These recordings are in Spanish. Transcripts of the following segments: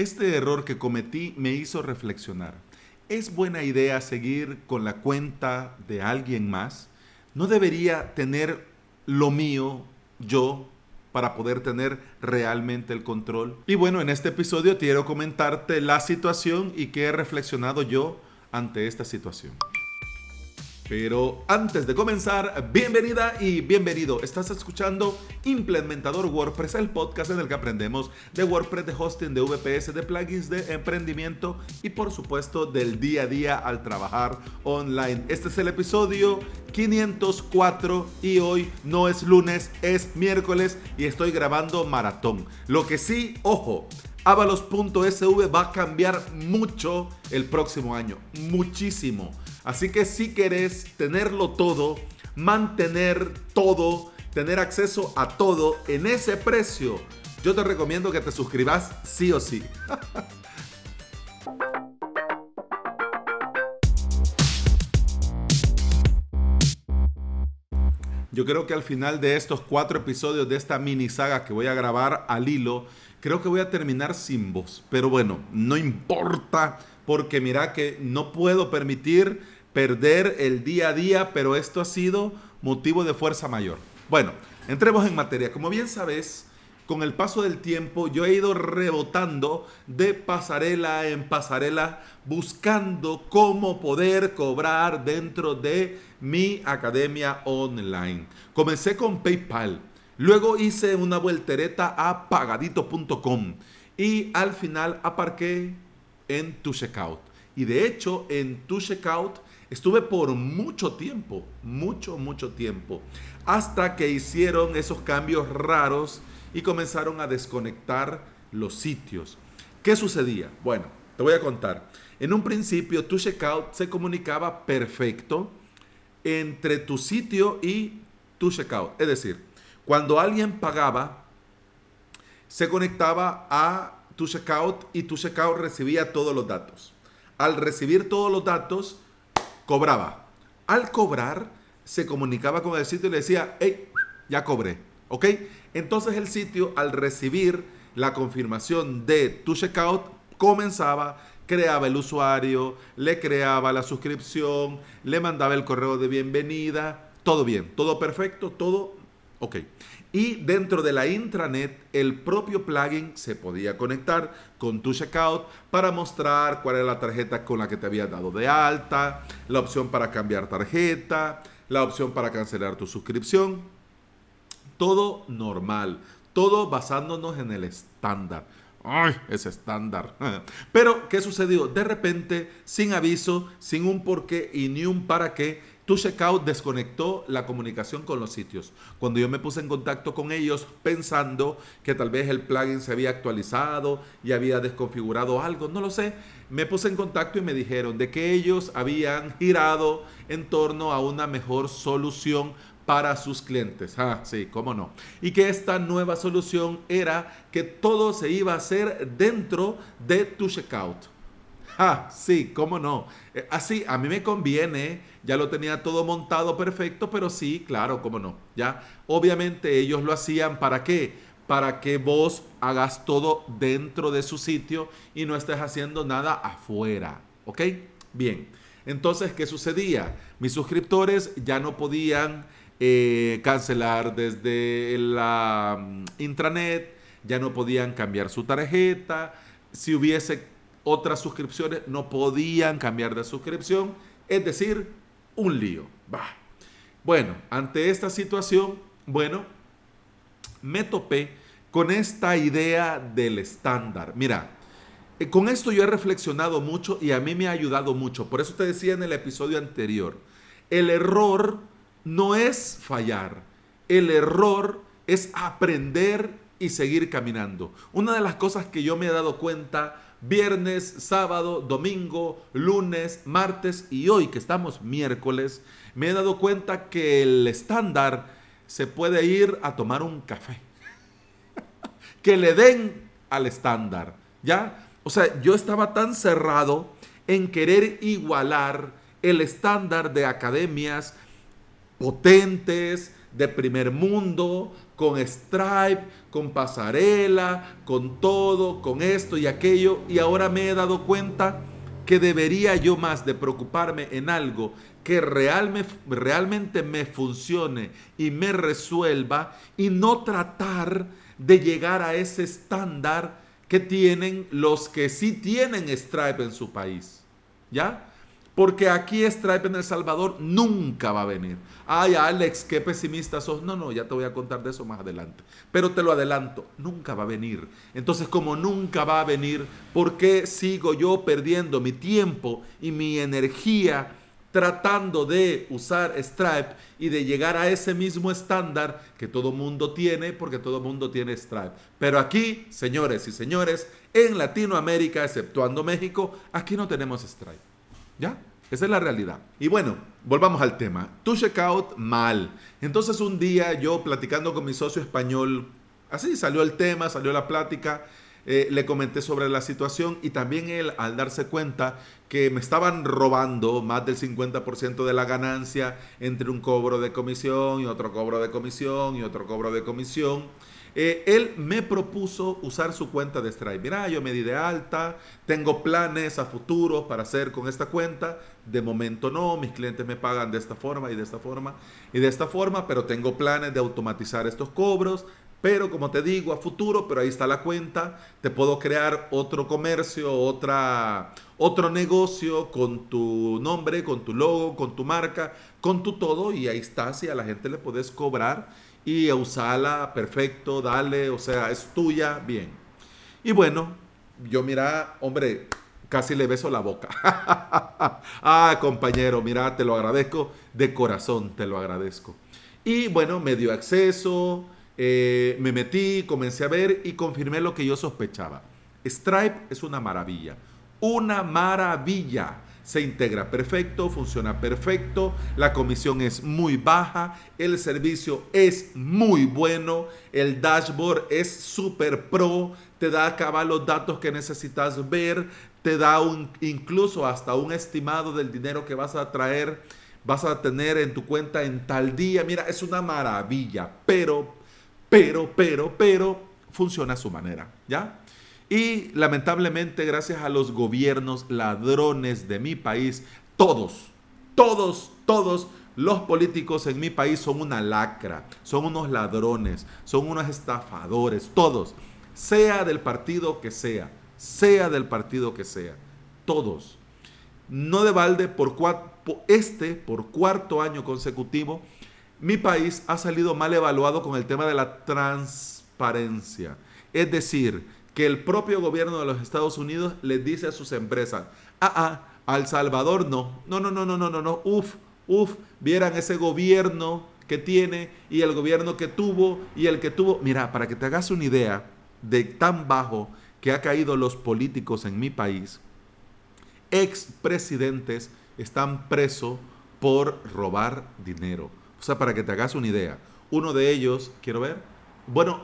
Este error que cometí me hizo reflexionar. ¿Es buena idea seguir con la cuenta de alguien más? ¿No debería tener lo mío yo para poder tener realmente el control? Y bueno, en este episodio quiero comentarte la situación y qué he reflexionado yo ante esta situación. Pero antes de comenzar, bienvenida y bienvenido. Estás escuchando Implementador WordPress, el podcast en el que aprendemos de WordPress, de hosting, de VPS, de plugins, de emprendimiento y por supuesto del día a día al trabajar online. Este es el episodio 504 y hoy no es lunes, es miércoles y estoy grabando maratón. Lo que sí, ojo, Avalos.sv va a cambiar mucho el próximo año, muchísimo. Así que si querés tenerlo todo, mantener todo, tener acceso a todo en ese precio, yo te recomiendo que te suscribas sí o sí. Yo creo que al final de estos cuatro episodios de esta mini saga que voy a grabar al hilo, creo que voy a terminar sin voz. Pero bueno, no importa porque mira que no puedo permitir perder el día a día, pero esto ha sido motivo de fuerza mayor. Bueno, entremos en materia. Como bien sabes, con el paso del tiempo yo he ido rebotando de pasarela en pasarela buscando cómo poder cobrar dentro de mi academia online. Comencé con PayPal, luego hice una vueltereta a pagadito.com y al final aparqué en tu checkout. Y de hecho, en tu checkout estuve por mucho tiempo, mucho, mucho tiempo, hasta que hicieron esos cambios raros y comenzaron a desconectar los sitios. ¿Qué sucedía? Bueno, te voy a contar. En un principio, tu checkout se comunicaba perfecto entre tu sitio y tu checkout. Es decir, cuando alguien pagaba, se conectaba a tu checkout y tu checkout recibía todos los datos. Al recibir todos los datos, cobraba. Al cobrar, se comunicaba con el sitio y le decía, hey, ya cobré. ¿Ok? Entonces el sitio, al recibir la confirmación de tu checkout, comenzaba, creaba el usuario, le creaba la suscripción, le mandaba el correo de bienvenida, todo bien, todo perfecto, todo ok. Y dentro de la intranet, el propio plugin se podía conectar con tu checkout para mostrar cuál era la tarjeta con la que te habías dado de alta, la opción para cambiar tarjeta, la opción para cancelar tu suscripción. Todo normal, todo basándonos en el estándar. Ay, ese estándar. Pero, ¿qué sucedió? De repente, sin aviso, sin un por qué y ni un para qué, tu checkout desconectó la comunicación con los sitios. Cuando yo me puse en contacto con ellos pensando que tal vez el plugin se había actualizado y había desconfigurado algo, no lo sé, me puse en contacto y me dijeron de que ellos habían girado en torno a una mejor solución para sus clientes. Ah, sí, cómo no. Y que esta nueva solución era que todo se iba a hacer dentro de tu checkout. Ah, sí, cómo no. Eh, así, a mí me conviene, ya lo tenía todo montado perfecto, pero sí, claro, cómo no. Ya, obviamente ellos lo hacían para qué? Para que vos hagas todo dentro de su sitio y no estés haciendo nada afuera. ¿Ok? Bien. Entonces, ¿qué sucedía? Mis suscriptores ya no podían eh, cancelar desde la mm, intranet, ya no podían cambiar su tarjeta. Si hubiese otras suscripciones no podían cambiar de suscripción, es decir, un lío. Bueno, ante esta situación, bueno, me topé con esta idea del estándar. Mira, eh, con esto yo he reflexionado mucho y a mí me ha ayudado mucho. Por eso te decía en el episodio anterior, el error no es fallar, el error es aprender y seguir caminando. Una de las cosas que yo me he dado cuenta viernes, sábado, domingo, lunes, martes y hoy que estamos miércoles, me he dado cuenta que el estándar se puede ir a tomar un café. que le den al estándar, ¿ya? O sea, yo estaba tan cerrado en querer igualar el estándar de academias potentes, de primer mundo, con Stripe, con pasarela, con todo, con esto y aquello. Y ahora me he dado cuenta que debería yo más de preocuparme en algo que realmente me funcione y me resuelva y no tratar de llegar a ese estándar que tienen los que sí tienen Stripe en su país. ¿Ya? Porque aquí Stripe en El Salvador nunca va a venir. Ay, Alex, qué pesimista sos. No, no, ya te voy a contar de eso más adelante. Pero te lo adelanto, nunca va a venir. Entonces, como nunca va a venir, ¿por qué sigo yo perdiendo mi tiempo y mi energía tratando de usar Stripe y de llegar a ese mismo estándar que todo mundo tiene, porque todo mundo tiene Stripe. Pero aquí, señores y señores, en Latinoamérica, exceptuando México, aquí no tenemos Stripe. ¿Ya? Esa es la realidad. Y bueno, volvamos al tema. Tu checkout mal. Entonces un día yo platicando con mi socio español, así salió el tema, salió la plática, eh, le comenté sobre la situación y también él al darse cuenta que me estaban robando más del 50% de la ganancia entre un cobro de comisión y otro cobro de comisión y otro cobro de comisión. Eh, él me propuso usar su cuenta de Stripe. Mira, yo me di de alta, tengo planes a futuro para hacer con esta cuenta. De momento no, mis clientes me pagan de esta forma y de esta forma y de esta forma, pero tengo planes de automatizar estos cobros. Pero como te digo, a futuro, pero ahí está la cuenta, te puedo crear otro comercio, otra, otro negocio con tu nombre, con tu logo, con tu marca, con tu todo y ahí estás y a la gente le puedes cobrar y usarla perfecto, dale, o sea, es tuya, bien. Y bueno, yo mira, hombre, casi le beso la boca. ah, compañero, mira, te lo agradezco, de corazón te lo agradezco. Y bueno, me dio acceso, eh, me metí, comencé a ver y confirmé lo que yo sospechaba. Stripe es una maravilla, una maravilla se integra perfecto, funciona perfecto, la comisión es muy baja, el servicio es muy bueno, el dashboard es super pro, te da acá los datos que necesitas ver, te da un, incluso hasta un estimado del dinero que vas a traer, vas a tener en tu cuenta en tal día. Mira, es una maravilla, pero, pero, pero, pero, funciona a su manera, ¿ya? Y lamentablemente, gracias a los gobiernos ladrones de mi país, todos, todos, todos los políticos en mi país son una lacra, son unos ladrones, son unos estafadores, todos, sea del partido que sea, sea del partido que sea, todos. No de balde, por este, por cuarto año consecutivo, mi país ha salido mal evaluado con el tema de la transparencia. Es decir, que el propio gobierno de los Estados Unidos les dice a sus empresas, ah, ah, al Salvador no, no, no, no, no, no, no, no, uf, uf, vieran ese gobierno que tiene y el gobierno que tuvo y el que tuvo. Mira, para que te hagas una idea de tan bajo que ha caído los políticos en mi país, expresidentes están presos por robar dinero. O sea, para que te hagas una idea, uno de ellos, quiero ver, bueno,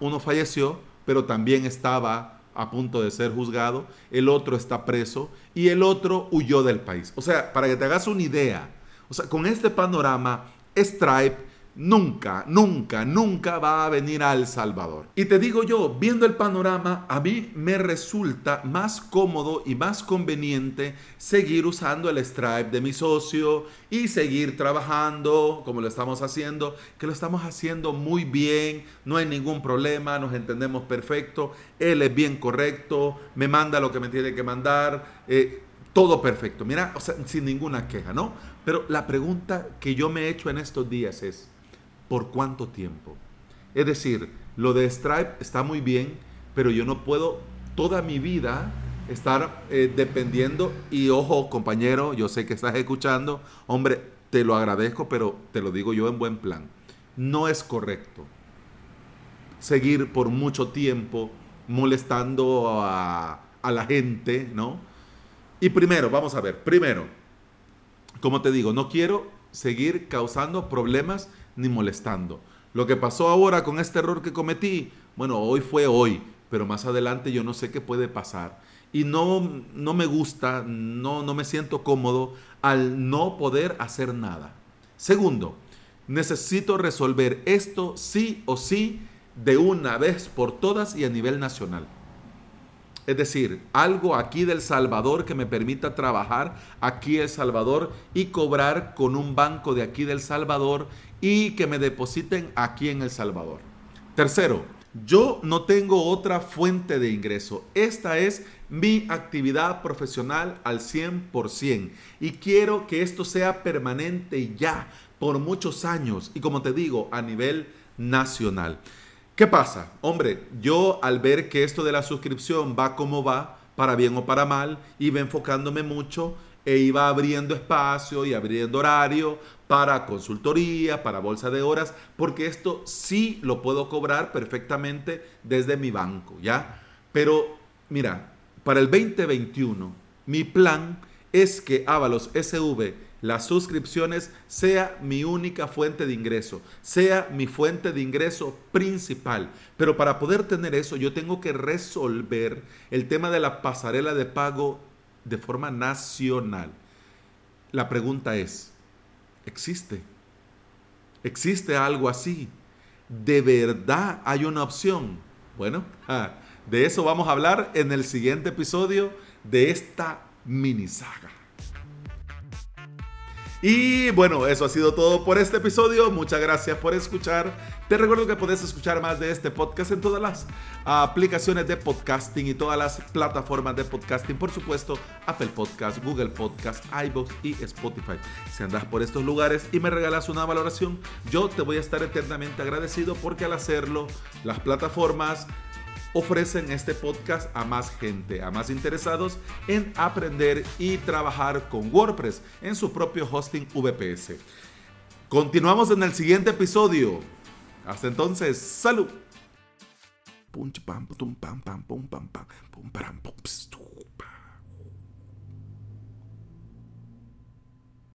uno falleció, pero también estaba a punto de ser juzgado, el otro está preso y el otro huyó del país. O sea, para que te hagas una idea, o sea, con este panorama, Stripe nunca, nunca, nunca va a venir a El Salvador. Y te digo yo, viendo el panorama, a mí me resulta más cómodo y más conveniente seguir usando el Stripe de mi socio y seguir trabajando como lo estamos haciendo, que lo estamos haciendo muy bien, no hay ningún problema, nos entendemos perfecto, él es bien correcto, me manda lo que me tiene que mandar. Eh, todo perfecto, mira, o sea, sin ninguna queja, ¿no? Pero la pregunta que yo me he hecho en estos días es, por cuánto tiempo. Es decir, lo de Stripe está muy bien, pero yo no puedo toda mi vida estar eh, dependiendo. Y ojo, compañero, yo sé que estás escuchando. Hombre, te lo agradezco, pero te lo digo yo en buen plan. No es correcto seguir por mucho tiempo molestando a, a la gente, ¿no? Y primero, vamos a ver, primero, como te digo, no quiero seguir causando problemas ni molestando. Lo que pasó ahora con este error que cometí, bueno, hoy fue hoy, pero más adelante yo no sé qué puede pasar. Y no, no me gusta, no, no me siento cómodo al no poder hacer nada. Segundo, necesito resolver esto sí o sí de una vez por todas y a nivel nacional. Es decir, algo aquí del Salvador que me permita trabajar aquí El Salvador y cobrar con un banco de aquí del Salvador y que me depositen aquí en El Salvador. Tercero, yo no tengo otra fuente de ingreso. Esta es mi actividad profesional al 100% y quiero que esto sea permanente ya por muchos años y como te digo, a nivel nacional. ¿Qué pasa? Hombre, yo al ver que esto de la suscripción va como va, para bien o para mal, iba enfocándome mucho e iba abriendo espacio y abriendo horario para consultoría, para bolsa de horas, porque esto sí lo puedo cobrar perfectamente desde mi banco, ¿ya? Pero mira, para el 2021, mi plan es que Avalos SV las suscripciones sea mi única fuente de ingreso, sea mi fuente de ingreso principal. Pero para poder tener eso, yo tengo que resolver el tema de la pasarela de pago de forma nacional. La pregunta es, ¿existe? ¿Existe algo así? ¿De verdad hay una opción? Bueno, de eso vamos a hablar en el siguiente episodio de esta mini saga. Y bueno, eso ha sido todo por este episodio. Muchas gracias por escuchar. Te recuerdo que puedes escuchar más de este podcast en todas las aplicaciones de podcasting y todas las plataformas de podcasting. Por supuesto, Apple Podcast, Google Podcast, iVoox y Spotify. Si andas por estos lugares y me regalas una valoración, yo te voy a estar eternamente agradecido porque al hacerlo, las plataformas ofrecen este podcast a más gente, a más interesados en aprender y trabajar con WordPress en su propio hosting VPS. Continuamos en el siguiente episodio. Hasta entonces, salud.